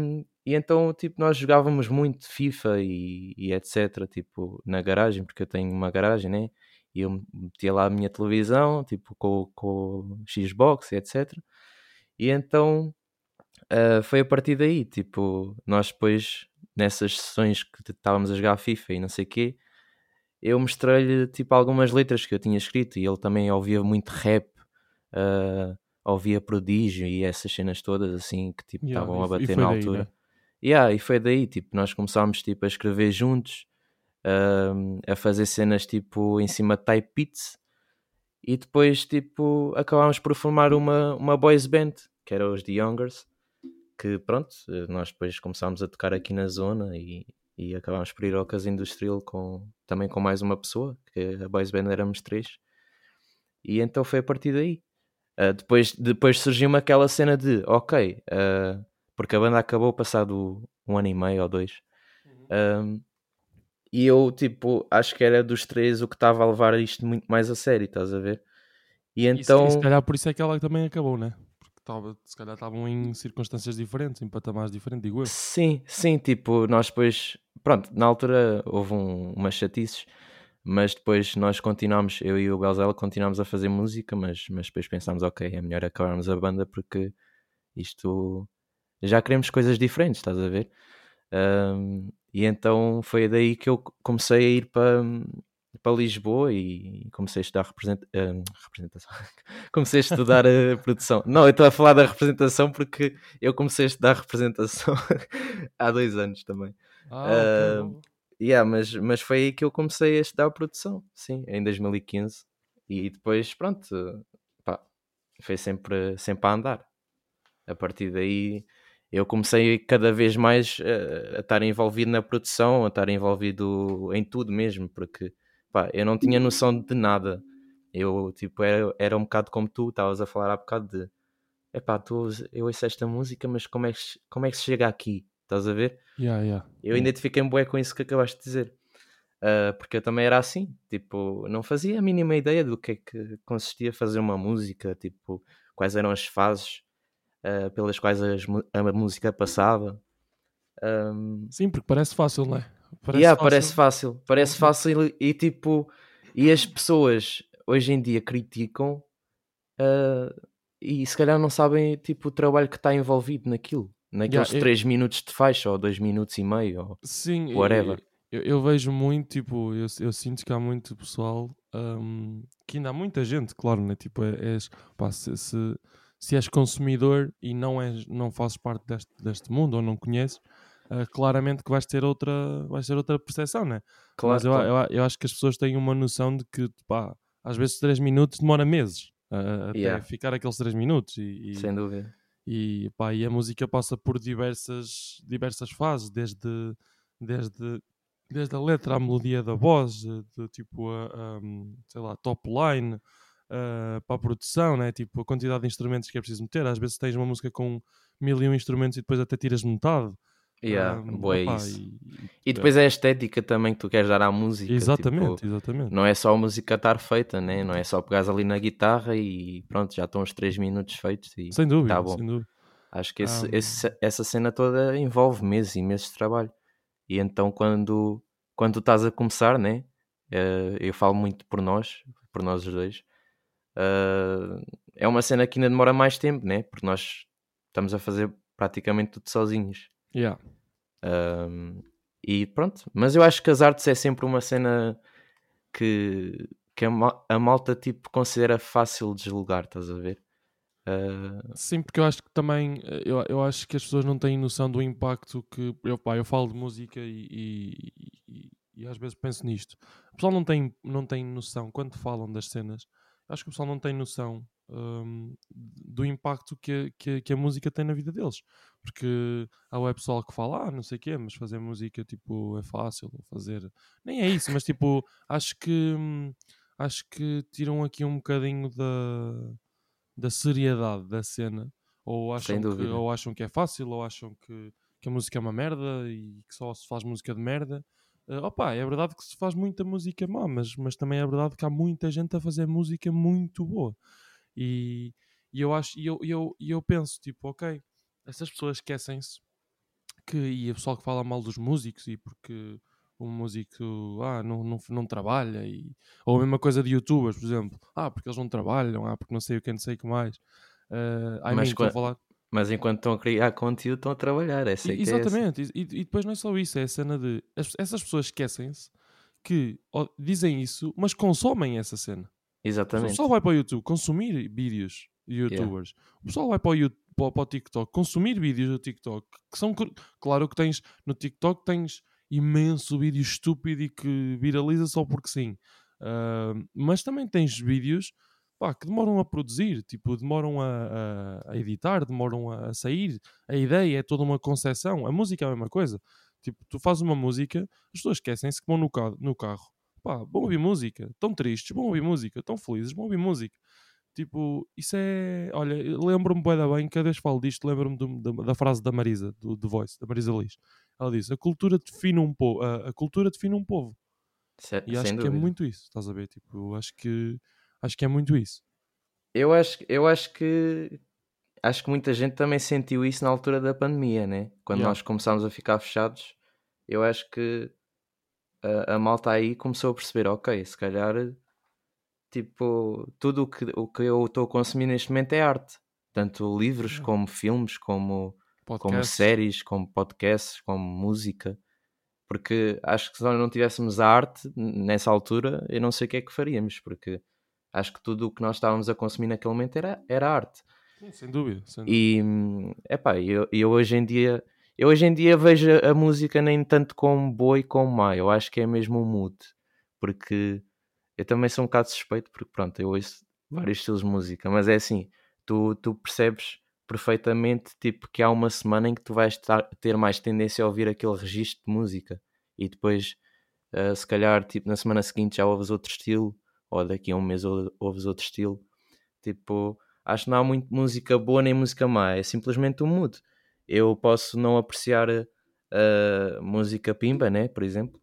e então, tipo, nós jogávamos muito FIFA e, e etc, tipo, na garagem, porque eu tenho uma garagem, né? E eu metia lá a minha televisão, tipo, com, com o Xbox e etc. E então Uh, foi a partir daí, tipo, nós depois, nessas sessões que estávamos a jogar FIFA e não sei o quê, eu mostrei-lhe, tipo, algumas letras que eu tinha escrito e ele também ouvia muito rap, uh, ouvia prodígio e essas cenas todas, assim, que, tipo, Yeah, estavam e a bater na daí, altura. né? Yeah, e foi daí, tipo, nós começámos, tipo, a escrever juntos, uh, a fazer cenas, tipo, em cima de type beats e depois, tipo, acabámos por formar uma, uma boys band, que era os The Youngers, que pronto, eh, nós depois começámos a tocar aqui na zona e, e acabámos por ir ao Casa Industrial com, também com mais uma pessoa, que a boys band éramos três, e então foi a partir daí. Ah, depois, depois surgiu-me aquela cena de, ok, ah, porque a banda acabou passado um ano e meio ou dois, ah, e eu, tipo, acho que era dos três o que estava a levar isto muito mais a sério, estás a ver? E se- então. se calhar por isso é que ela também acabou, né? Tava, se calhar estavam em circunstâncias diferentes, em patamares diferentes, digo eu. Sim, sim, tipo, nós depois, pronto, na altura houve um, umas chatices, mas depois nós continuámos, eu e o Belzela continuámos a fazer música, mas, mas depois pensámos, ok, é melhor acabarmos a banda porque isto já queremos coisas diferentes, estás a ver? Ahm, e então foi daí que eu comecei a ir para para Lisboa e comecei a estudar representa- ahm, representação. comecei a estudar a produção. Não, eu estou a falar da representação porque eu comecei a estudar representação há dois anos também. Ah, boa. Yeah, mas, mas foi aí que eu comecei a estudar produção, sim, em 2015. E depois, pronto, pá, foi sempre, sempre a andar. A partir daí eu comecei cada vez mais eh, a estar envolvido na produção, a estar envolvido em tudo mesmo, porque pá, eu não tinha noção de nada. Eu tipo, era, era um bocado como tu, estavas a falar há bocado de epá, tu, eu ouço esta música, mas como é, que, se- como é que se chega aqui? Estás a ver? Yeah, yeah. Eu identifiquei-me bué com isso que acabaste de dizer. Ah, porque eu também era assim, tipo, não fazia a mínima ideia do que é que consistia fazer uma música, tipo, quais eram as fases ah, pelas quais as a música passava. Ahm, Sim, porque parece fácil, não é? Parece yeah, fácil. parece fácil, parece fácil e tipo, e as pessoas hoje em dia criticam ah, e se calhar não sabem tipo o trabalho que está envolvido naquilo, naqueles eu- 3 minutos de faixa ou 2 minutos e meio. Ou... Sim, Whatever. Eu, eu vejo muito, tipo, eu, eu sinto que há muito pessoal, hum, que ainda há muita gente, claro, né? Tipo, é- és, pá, se, se, se és consumidor e não, és, não fazes parte deste, deste mundo ou não conheces, ah, claramente que vais ter outra, vais ter outra percepção, né? Claro, Mas eu, claro. eu, eu acho que as pessoas têm uma noção de que, pá, às vezes 3 minutos demora meses ah, até Yeah. ficar aqueles 3 minutos e, e- sem dúvida. e, pá, e a música passa por diversas, diversas fases, desde, desde, desde a letra à melodia da voz, de, tipo a, a, sei lá, top line, uh, para a produção, né? tipo a quantidade de instrumentos que é preciso meter. Às vezes tens uma música com mil e um instrumentos e depois até tiras metade. Yeah, Um, boa opá, isso. e- E depois é a estética também que tu queres dar à música. Exatamente, tipo, exatamente. não é só a música estar feita, né? não é só pegares ali na guitarra e pronto, já estão os 3 minutos feitos. E Sem dúvida, tá bom. sem dúvida. acho que esse- Um, esse- essa cena toda envolve meses e meses de trabalho. E então quando, quando estás a começar, né? eh, eu falo muito por nós, por nós os dois, eh, é uma cena que ainda demora mais tempo, né? Porque nós estamos a fazer praticamente tudo sozinhos. Yeah. Um, e pronto, mas eu acho que as artes é sempre uma cena que, que a, a malta tipo considera fácil de julgar, estás a ver? Uh, Sim, porque eu acho que também eh, eu, eu acho que as pessoas não têm noção do impacto que eu, pá, eu falo de música e, e, e- e às vezes penso nisto. O pessoal não tem, não tem noção quando falam das cenas. Acho que o pessoal não tem noção hum, do impacto que, a- que, que a música tem na vida deles. Porque há o pessoal que fala, ah, não sei o quê, mas fazer música tipo é fácil, ou fazer. Nem é isso, mas tipo, acho que hum, acho que tiram aqui um bocadinho da da seriedade da cena, ou acham, que, ou acham que é fácil, ou acham que, que a música é uma merda e que só se faz música de merda. Eh, opa, é verdade que se faz muita música má, mas, mas também é verdade que há muita gente a fazer música muito boa. E, e eu acho, e eu, e eu, eu penso, tipo, ok, essas pessoas esquecem-se que, e o pessoal que fala mal dos músicos, e porque o músico ah, não, não, não trabalha, e, ou a mesma coisa de youtubers, por exemplo, ah, porque eles não trabalham, ah, porque não sei o que, não sei o que mais. Uh, I Mas mean, falar, mas enquanto estão a criar conteúdo, estão a trabalhar. Essa é e- que é essa. Exatamente, e, e- depois não é só isso, é a cena de as- essas pessoas esquecem-se que dizem isso, mas consomem essa cena. O Exatamente. pessoal vai para o YouTube consumir vídeos de youtubers. O pessoal vai para o, YouTube, para, o- para o TikTok consumir vídeos do TikTok. Que são, claro que tens no TikTok tens imenso vídeo estúpido e que viraliza só porque sim. Ah, mas também tens vídeos pá, que demoram a produzir, tipo, demoram a, a- a editar, demoram a, a sair. A ideia é toda uma concepção. A música é a mesma coisa. Tipo, tu fazes uma música, as pessoas esquecem-se que vão no carro, no carro. Pá, vão ouvir música. Estão tristes, vão ouvir música. Estão felizes, vão ouvir música. Tipo, isso é. Olha, lembro-me bué da bem, cada vez que falo disto, lembro-me da, frase da Marisa, do The Voice, da Marisa Liz. Ela disse: A cultura define um povo. A, a cultura define um povo. Se- E acho sem que é dúvida. muito isso, estás a ver? Tipo, acho que, acho que é muito isso. Eu acho, eu acho que acho que muita gente também sentiu isso na altura da pandemia, né? Quando Yeah. nós começámos a ficar fechados, eu acho que a, a malta aí começou a perceber, ok, se calhar tipo, tudo o que, o que eu estou a consumir neste momento é arte. Tanto livros Yeah. como filmes, como, como séries, como podcasts, como música. Porque acho que se nós não tivéssemos a arte nessa altura, eu não sei o que é que faríamos, porque acho que tudo o que nós estávamos a consumir naquele momento era, era arte. Sim, sem dúvida. Sem dúvida. E epá, eu, eu hoje em dia eu hoje em dia vejo a música nem tanto como boa e como má, eu acho que é mesmo um mood, porque eu também sou um bocado suspeito, porque pronto, eu ouço vários estilos de música, mas é assim, tu, tu percebes perfeitamente tipo que há uma semana em que tu vais ter mais tendência a ouvir aquele registro de música e depois ah, se calhar tipo na semana seguinte já ouves outro estilo, ou daqui a um mês ou- ouves outro estilo, tipo acho que não há muito música boa nem música má, é simplesmente um mood. Eu posso não apreciar a música pimba, né? Por exemplo,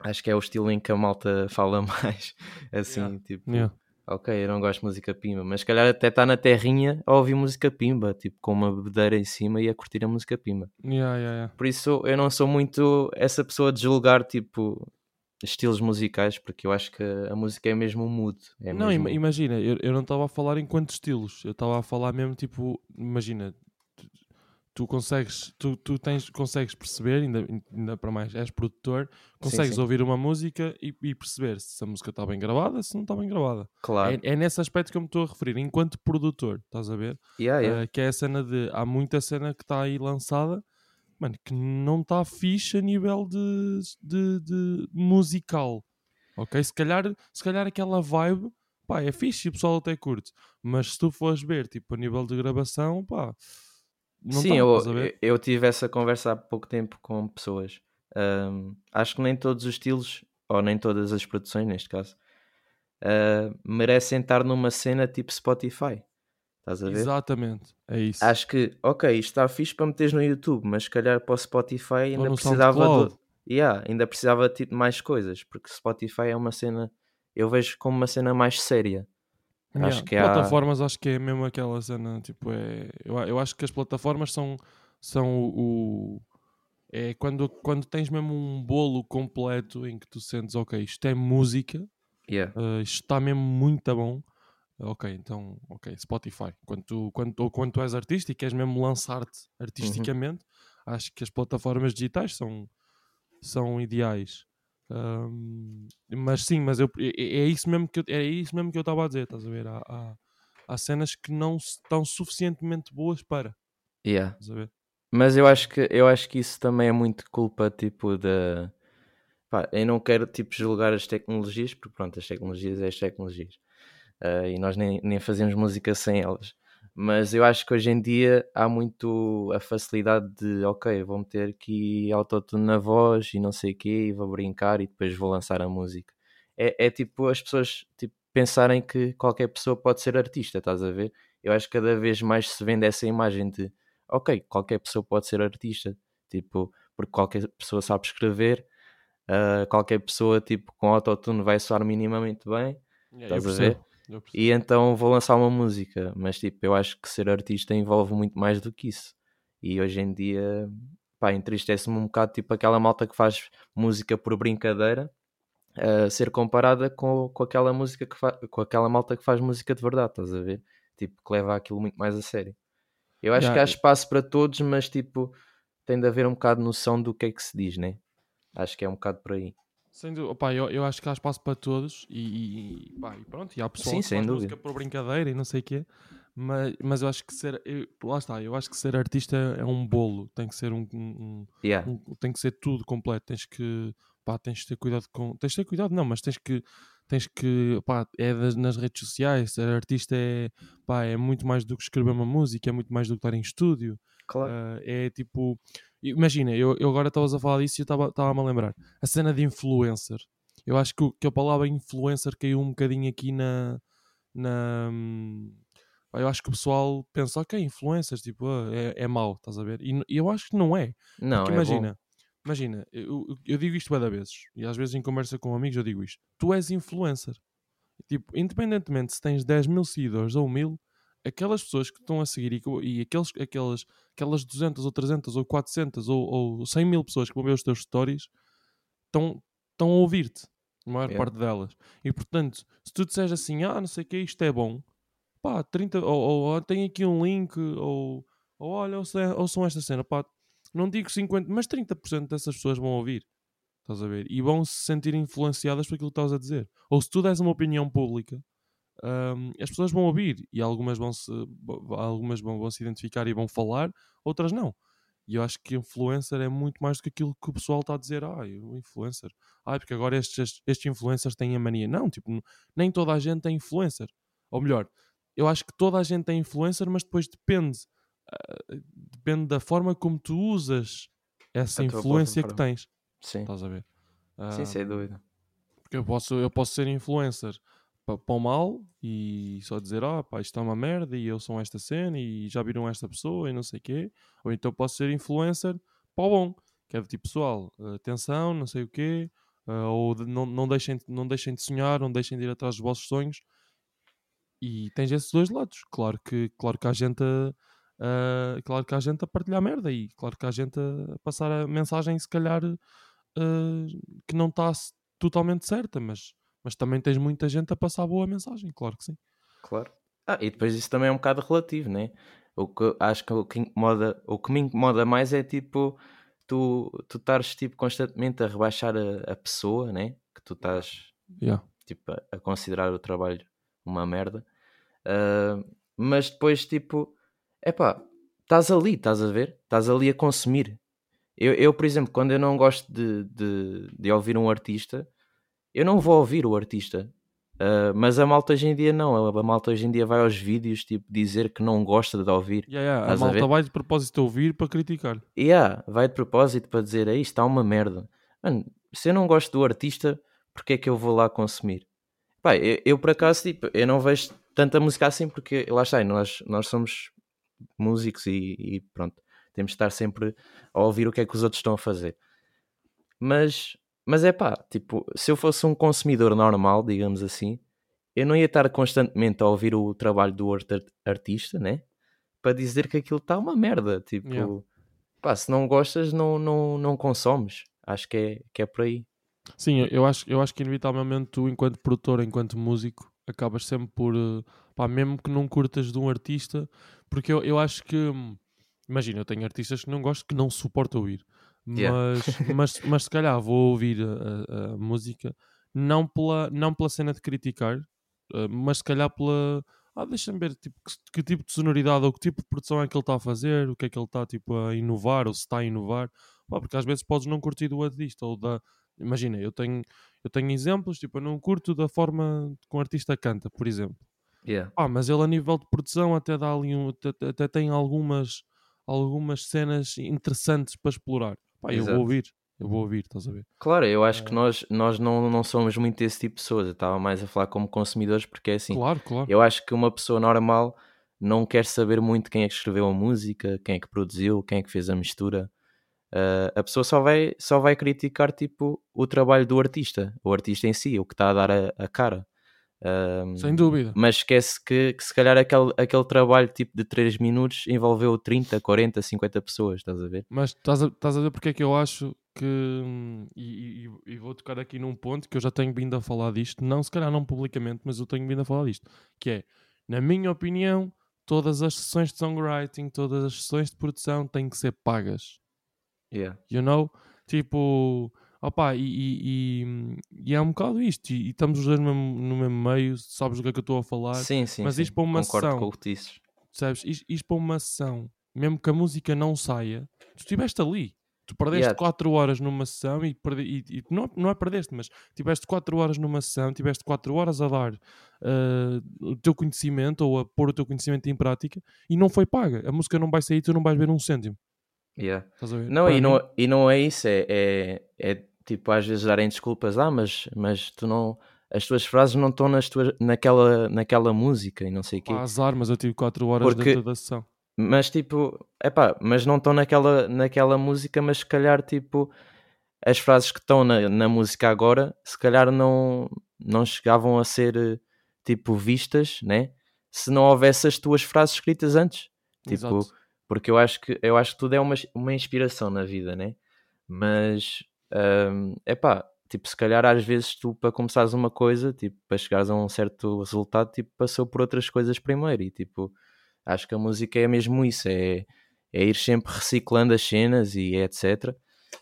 acho que é o estilo em que a malta fala mais. Assim, Yeah. tipo, Yeah. ok, eu não gosto de música pimba, mas se calhar até está na terrinha a ouvir música pimba, tipo, com uma bebedeira em cima e a curtir a música pimba. Yeah, yeah, yeah. Por isso eu não sou muito essa pessoa de julgar, tipo, estilos musicais, porque eu acho que a música é mesmo um mood. É não, mesmo... ima- imagina, eu, eu não estava a falar enquanto estilos, eu estava a falar mesmo tipo, imagina, tu, tu consegues, tu, tu tens, consegues perceber, ainda, ainda para mais, és produtor, consegues sim. ouvir uma música e, e perceber se a música está bem gravada, se não está bem gravada. Claro. É, é nesse aspecto que eu me estou a referir, enquanto produtor, estás a ver? Yeah, yeah. Uh, que é a cena de. Há muita cena que está aí lançada, mano, que não está fixe a nível de, de, de musical. Ok? Se calhar, se calhar aquela vibe, pá, é fixe e o pessoal até curte. Mas se tu fores ver, tipo, a nível de gravação, pá, não Sim, tá, eu, eu tive essa conversa há pouco tempo com pessoas. Ahm, acho que nem todos os estilos, ou nem todas as produções, neste caso, uh, merecem estar numa cena tipo Spotify. Estás a ver? Exatamente, é isso. Acho que, ok, isto está fixe para meteres no YouTube, mas se calhar para o Spotify ainda precisava de, yeah, ainda precisava de tipo, mais coisas, porque Spotify é uma cena, eu vejo como uma cena mais séria. Yeah, Acho que há- plataformas acho que é mesmo aquela cena, tipo, é, eu, eu acho que as plataformas são, são o, o- é quando, quando tens mesmo um bolo completo em que tu sentes, ok, isto é música, Yeah. uh, isto está mesmo muito bom, ok, então, ok, Spotify. Quando tu, quando, ou quando tu és artista e queres mesmo lançar-te artisticamente, acho que as plataformas digitais são, são ideais. Um, mas sim, mas eu, é, é isso mesmo que eu, é isso mesmo que eu estava a dizer, estás a ver? Há, há, há cenas que não estão suficientemente boas para, Yeah. estás a ver? Mas eu acho que eu acho que isso também é muito culpa tipo da pá, eu não quero tipo julgar as tecnologias, porque pronto, as tecnologias é as tecnologias. Ah, e nós nem, nem fazemos música sem elas. Mas eu acho que hoje em dia há muito a facilidade de ok, vou meter aqui autotune na voz e não sei o quê, e vou brincar e depois vou lançar a música. É, é tipo as pessoas tipo, pensarem que qualquer pessoa pode ser artista, estás a ver? Eu acho que cada vez mais se vende essa imagem de ok, qualquer pessoa pode ser artista, tipo, porque qualquer pessoa sabe escrever, ah, qualquer pessoa tipo com autotune vai soar minimamente bem, Yeah, Estás a ver? E então vou lançar uma música, mas tipo, eu acho que ser artista envolve muito mais do que isso. E hoje em dia, pá, entristece-me um bocado tipo aquela malta que faz música por brincadeira, a ser comparada com, com aquela música que com aquela malta que faz música de verdade, estás a ver? Tipo, que leva aquilo muito mais a sério. Eu acho que há espaço para todos, mas tipo, tem de haver um bocado de noção do que é que se diz, né? Acho que é um bocado por aí. Sem dúvida, opá, eu, eu acho que há espaço para todos e, e, pá, e pronto, e há pessoal Sim, que faz música por brincadeira e não sei o quê, mas, mas eu acho que ser, eu- lá está, eu acho que ser artista é um bolo, tem que ser um, um- Yeah. um- tem que ser tudo completo, tens que, pá, tens de ter cuidado com, tens de ter cuidado não, mas tens que, tens que, pá, é das- nas redes sociais, ser artista é, pá, é muito mais do que escrever uma música, é muito mais do que estar em estúdio, Claro. Uh, é tipo, imagina, eu, eu agora estavas a falar disso e eu estava-me a lembrar. A cena de influencer. Eu acho que, que a palavra influencer caiu um bocadinho aqui na. na hum, eu acho que o pessoal pensa, ok, influencers, tipo, ah, é, é mau, estás a ver? E eu acho que não é. Não, Porque é imagina, bom. imagina, eu, eu- eu digo isto várias vezes, e às vezes em conversa com amigos eu digo isto: tu és influencer. Tipo, independentemente se tens 10 mil seguidores ou mil, aquelas pessoas que estão a seguir e, e aqueles, aquelas, aquelas 200 ou 300 ou 400 ou, ou 100 mil pessoas que vão ver os teus stories estão, estão a ouvir-te, a maior Yeah. parte delas. E portanto, se tu disseres assim, ah, não sei o que, isto é bom, pá, 30, ou, ou, "Ah, tem aqui um link, ou, ou olha, ouçam, ouçam esta cena, pá, não digo 50, mas 30% dessas pessoas vão ouvir. Estás a ver? E vão se sentir influenciadas por aquilo que estás a dizer. Ou se tu des uma opinião pública, hum, as pessoas vão ouvir e algumas vão se, algumas vão, vão se identificar e vão falar, outras não. E eu acho que influencer é muito mais do que aquilo que o pessoal está a dizer. Ah, o influencer. Ah, porque agora estes, estes influencers têm a mania. Não, tipo, nem toda a gente é influencer. Ou melhor, eu acho que toda a gente é influencer, mas depois depende. ah, depende da forma como tu usas essa A influência que tens. Sim, Estás a ver? sim, sem dúvida. porque eu posso, eu posso ser influencer para, o mal e só dizer, ah, pá, isto é uma merda e eu sou esta cena e já viram esta pessoa e não sei o quê. Ou então posso ser influencer para o bom, que é do tipo, pessoal, atenção, não sei o quê, ah, ou não, não, deixem, não deixem de sonhar, não deixem de ir atrás dos vossos sonhos. E tens esses dois lados. Claro que, claro que há gente a, a- claro que há gente a partilhar merda e claro que há gente a passar a mensagem, se calhar, ah, que não está totalmente certa, mas, mas também tens muita gente a passar boa mensagem, claro que sim. Claro. Ah, e depois isso também é um bocado relativo, né? O que acho que o que incomoda, o que me incomoda mais é tipo tu, tu estares tipo constantemente a rebaixar a, a pessoa, né? Que tu estás Yeah. tipo, a, a considerar o trabalho uma merda. Ah, mas depois, tipo, epá, estás ali, estás a ver? Estás ali a consumir. Eu, eu, por exemplo, quando eu não gosto de, de, de ouvir um artista, eu não vou ouvir o artista. Ah, mas a malta hoje em dia não. A, a malta hoje em dia vai aos vídeos tipo, dizer que não gosta de ouvir. Yeah, yeah, A a malta ver? vai de propósito ouvir para criticar. E ah, vai de propósito para dizer aí está uma merda. Mano, se eu não gosto do artista, porque é que eu vou lá consumir? Pá, eu, eu, por acaso, tipo, eu não vejo tanta música assim porque lá está, nós, nós somos músicos e, e pronto, temos de estar sempre a ouvir o que é que os outros estão a fazer. Mas, mas é pá, tipo, se eu fosse um consumidor normal, digamos assim, eu não ia estar constantemente a ouvir o trabalho do outro artista, né? Para dizer que aquilo está uma merda. Tipo, yeah. pá, se não gostas, não, não, não consomes. Acho que é, que é por aí. Sim, eu acho, eu acho que inevitavelmente tu, enquanto produtor, enquanto músico, acabas sempre por, eh, pá, mesmo que não curtas de um artista, porque eu, eu acho que, hum, imagina, eu tenho artistas que não gosto, que não suporto ouvir, yeah. mas, mas, mas se calhar vou ouvir a, a, música não pela, não pela cena de criticar, eh, mas se calhar pela. Ah, deixa-me ver tipo, que, que, tipo de sonoridade ou que tipo de produção é que ele está a fazer, o que é que ele está tipo, a inovar ou se está a inovar. Pá, porque às vezes podes não curtir do artista ou da. Imagina, eu tenho, eu tenho exemplos, tipo, eu não curto da forma que um artista canta, por exemplo. Yeah. Ah, mas ele a nível de produção até dá ali um, até, até tem algumas, algumas cenas interessantes para explorar. Pá, eu vou ouvir eu vou ouvir, estás a ver? Claro, eu acho que nós, nós não, não somos muito esse tipo de pessoas. Eu estava mais a falar como consumidores, porque é assim. Claro, claro. Eu acho que uma pessoa normal não quer saber muito quem é que escreveu a música, quem é que produziu, quem é que fez a mistura. Uh, a pessoa só vai, só vai criticar tipo o trabalho do artista, o artista em si, o que está a dar a, a cara. Sem dúvida. Mas esquece que, que, se calhar aquele, aquele trabalho tipo de 3 minutos envolveu 30, 40, 50 pessoas, estás a ver? Mas estás a, estás a ver porque é que eu acho que. E, e, e, vou tocar aqui num ponto que eu já tenho vindo a falar disto, não se calhar não publicamente, mas eu tenho vindo a falar disto, que é, na minha opinião, todas as sessões de songwriting, todas as sessões de produção têm que ser pagas. Yeah. You know? Tipo Opa, e, e, e, é um bocado isto, e, e estamos os dois no mesmo, no mesmo, meio, sabes do que é que eu estou a falar. Sim, sim. Mas sim. isto para uma Concordo sessão, com o que dizes. Sabes, isto, isto para uma sessão, mesmo que a música não saia, tu estiveste ali. Tu perdeste 4 yeah. horas numa sessão e, perdi, e, não, não é perdeste, mas tiveste 4 horas numa sessão, tiveste 4 horas a dar uh, o teu conhecimento ou a pôr o teu conhecimento em prática e não foi paga. A música não vai sair, tu não vais ver um cêntimo. Yeah. Não, e não, e não é isso, é, é, é tipo, às vezes darem desculpas, ah, mas, mas tu não, as tuas frases não estão nas tuas, naquela, naquela música e não sei o quê. Azar, mas eu tive 4 horas Porque, dentro da sessão. Mas tipo, é pá, mas não estão naquela, naquela música, mas se calhar tipo, as frases que estão na, na música agora, se calhar não, não chegavam a ser tipo vistas, né? Se não houvesse as tuas frases escritas antes. Tipo, Exato. porque eu acho que eu acho que tudo é uma, uma inspiração na vida, né? Mas é pá, tipo, se calhar às vezes tu para começares uma coisa, tipo, para chegares a um certo resultado, tipo, passou por outras coisas primeiro e tipo, acho que a música é mesmo isso, é, é ir sempre reciclando as cenas e etc.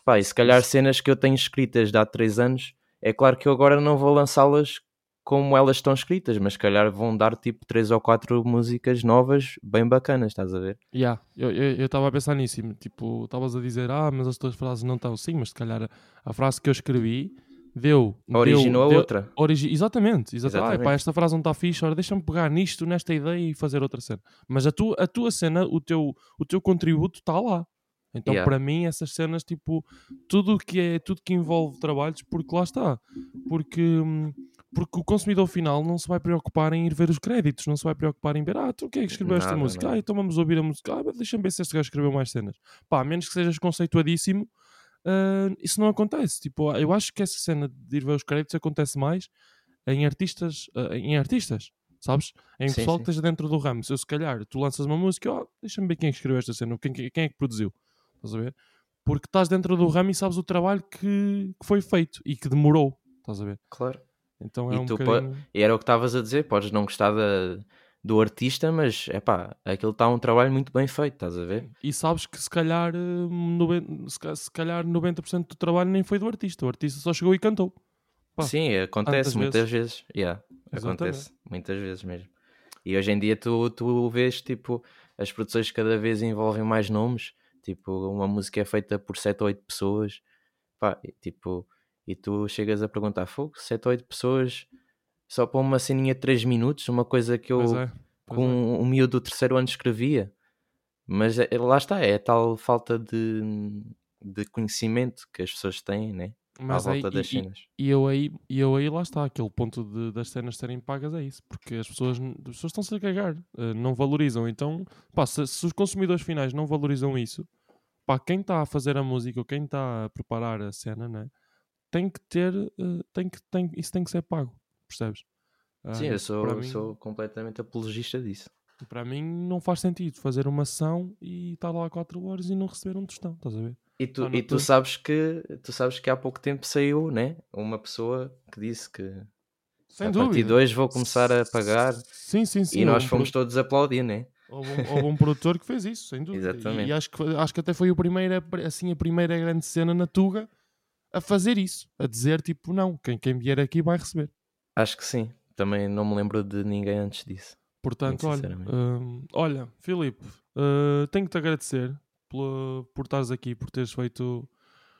Pá, e se calhar cenas que eu tenho escritas de há 3 anos, é claro que eu agora não vou lançá-las como elas estão escritas, mas se calhar vão dar tipo três ou quatro músicas novas bem bacanas, estás a ver? Yeah, eu estava a pensar nisso, tipo, estavas a dizer, ah, mas as tuas frases não estão, sim, mas se calhar a, a frase que eu escrevi deu. Originou deu, a outra. Origi exatamente, exatamente. exatamente. Ah, pá, esta frase não está fixe, ora deixa-me pegar nisto, nesta ideia e fazer outra cena. Mas a tua, a tua cena, o teu, o teu contributo está lá. Então, yeah. para mim, essas cenas, tipo, tudo que é, tudo que envolve trabalhos, porque lá está, porque, hum, porque o consumidor final não se vai preocupar em ir ver os créditos, não se vai preocupar em ver, ah, tu quem é que escreveu esta música? Nada. Ah, então vamos ouvir a música, ah, deixa-me ver se este gajo escreveu mais cenas. Pá, a menos que sejas conceituadíssimo, uh, isso não acontece. Tipo, eu acho que essa cena de ir ver os créditos acontece mais em artistas, uh, em artistas sabes? Em sim, pessoal sim. que esteja dentro do ramo. Se eu, se calhar, tu lanças uma música, oh, deixa-me ver quem é que escreveu esta cena, quem, quem é que produziu. Estás a ver? Porque estás dentro do ramo e sabes o trabalho que, que foi feito e que demorou. Estás a ver? Claro. Então é e, um bocadinho... e era o que estavas a dizer, podes não gostar da, do artista, mas é pá, aquilo está um trabalho muito bem feito, estás a ver? E sabes que se calhar, se calhar 90% do trabalho nem foi do artista, o artista só chegou e cantou. Pá, Sim, acontece muitas vezes. vezes. Yeah, acontece muitas vezes mesmo. E hoje em dia tu, tu vês tipo as produções cada vez envolvem mais nomes Tipo, uma música é feita por 7 ou 8 pessoas. Pá, tipo, e tu chegas a perguntar, fogo, 7 ou 8 pessoas só para uma ceninha de 3 minutos, uma coisa que eu é, com é. um miúdo do terceiro ano escrevia. Mas é, lá está, é a tal falta de, de conhecimento que as pessoas têm, né? Mas à aí, volta das e, cenas. e eu aí, e eu aí lá está, aquele ponto de, das cenas serem pagas é isso, porque as pessoas, as pessoas estão-se a cagar, eh, não valorizam. Então, pá, se, se os consumidores finais não valorizam isso, pá, quem está a fazer a música ou quem está a preparar a cena, né, tem que ter, eh, tem que, tem, isso tem que ser pago, percebes? Ah, Sim, eu sou, mim- sou completamente apologista disso. Para mim não faz sentido fazer uma ação e estar lá 4 horas e não receber um tostão, estás a ver? E tu, não e tu sabes que tu sabes que há pouco tempo saiu, né? Uma pessoa que disse que Sem a dúvida. partir de hoje vou começar a pagar Sim, sim, sim. e nós fomos todos aplaudir, né? Houve um, houve um produtor que fez isso, sem dúvida. E- Exatamente. E, acho, que, acho que até foi o primeiro, assim, a primeira grande cena na Tuga a fazer isso. A dizer, tipo, não, quem, quem vier aqui vai receber. Acho que sim. Também não me lembro de ninguém antes disso. Portanto, olha, hum, olha, Filipe, uh, tenho que te agradecer pela- por estares aqui, por teres feito,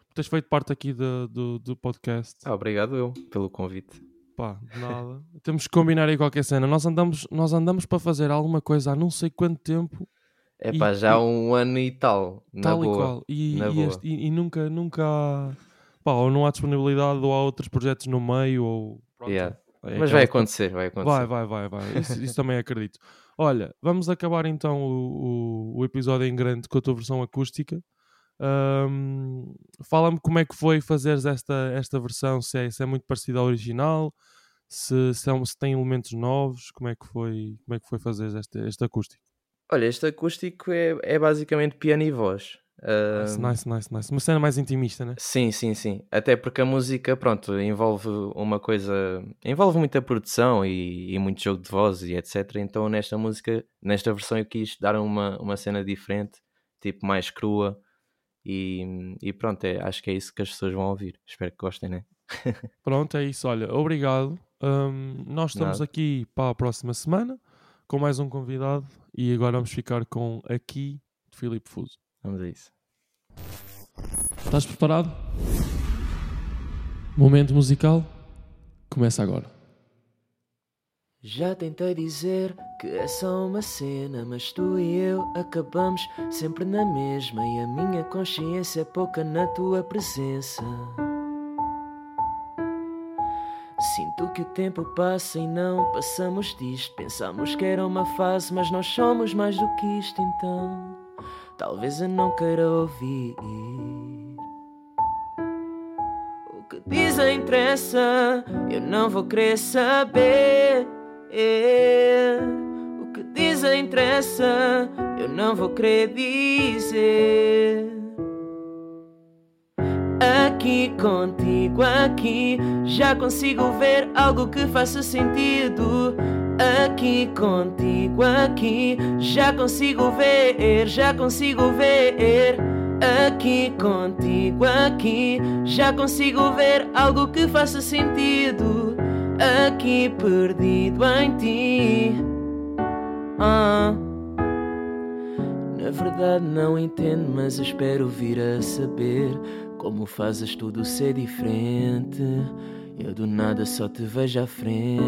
por teres feito parte aqui da- do, do podcast. Ah, obrigado eu pelo convite. Pá, nada. Temos que combinar aí qualquer cena. Nós andamos, nós andamos para fazer alguma coisa há não sei quanto tempo, É pá, já há um ano e tal. Tal boa. e qual. E, e este- e- e nunca, nunca há, pá, ou não há disponibilidade ou há outros projetos no meio ou pronto, Yeah. é Mas vai acontecer, vai acontecer. Vai, vai, vai, vai. Isso, isso também acredito. Olha, vamos acabar então o, o, o episódio em grande com a tua versão acústica. Ahm, Fala-me como é que foi fazeres esta, esta versão, se é, se é muito parecida à original, se, se, é um- se tem elementos novos, como é que foi, como é que foi fazer este, este acústico? Olha, este acústico é, é basicamente piano e voz. Nice, Ah, nice, nice, nice. Uma cena mais intimista, né? Sim, sim, sim. Até porque a música, pronto, envolve uma coisa. Envolve muita produção e, e muito jogo de voz e etc. Então nesta música, nesta versão, eu quis dar uma, uma cena diferente, tipo mais crua. E, e pronto, é, acho que é isso que as pessoas vão ouvir. Espero que gostem, né? Pronto, é isso. Olha, obrigado. Ahm, nós estamos Nada. aqui para a próxima semana com mais um convidado e agora vamos ficar com aqui Filipe Fuso. Vamos a isso. Estás preparado? Momento musical começa agora. Já tentei dizer que é só uma cena, mas tu e eu acabamos sempre na mesma. E a minha consciência é pouca na tua presença. Sinto que o tempo passa e não passamos disto. Pensamos que era uma fase, mas nós somos mais do que isto, então. Talvez eu não queira ouvir. O que dizem interessa, eu não vou querer saber. O que dizem interessa, eu não vou querer dizer. Aqui contigo, aqui já consigo ver algo que faça sentido. Aqui contigo, aqui já consigo ver, já consigo ver. Aqui contigo, aqui já consigo ver algo que faça sentido. Aqui perdido em ti. Ah. Na verdade não entendo, mas espero vir a saber como fazes tudo ser diferente. Eu do nada só te vejo à frente.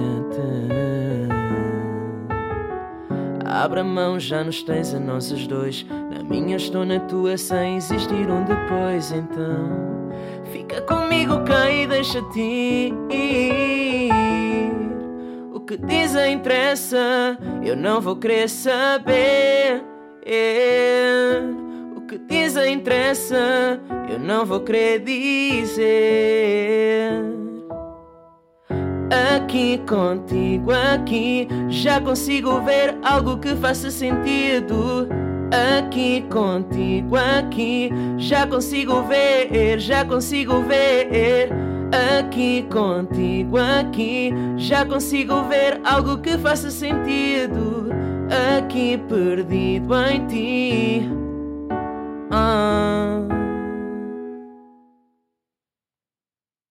Abra a mão, já nos tens a nós os dois. Na minha estou na tua, sem existir um depois. Então, fica comigo cá e deixa-te ir. O que dizem interessa, eu não vou querer saber. O que dizem interessa, eu não vou querer dizer. Aqui contigo, aqui já consigo ver algo que faça sentido. Aqui contigo, aqui já consigo ver, já consigo ver. Aqui contigo, aqui já consigo ver algo que faça sentido. Aqui perdido em ti. Ah.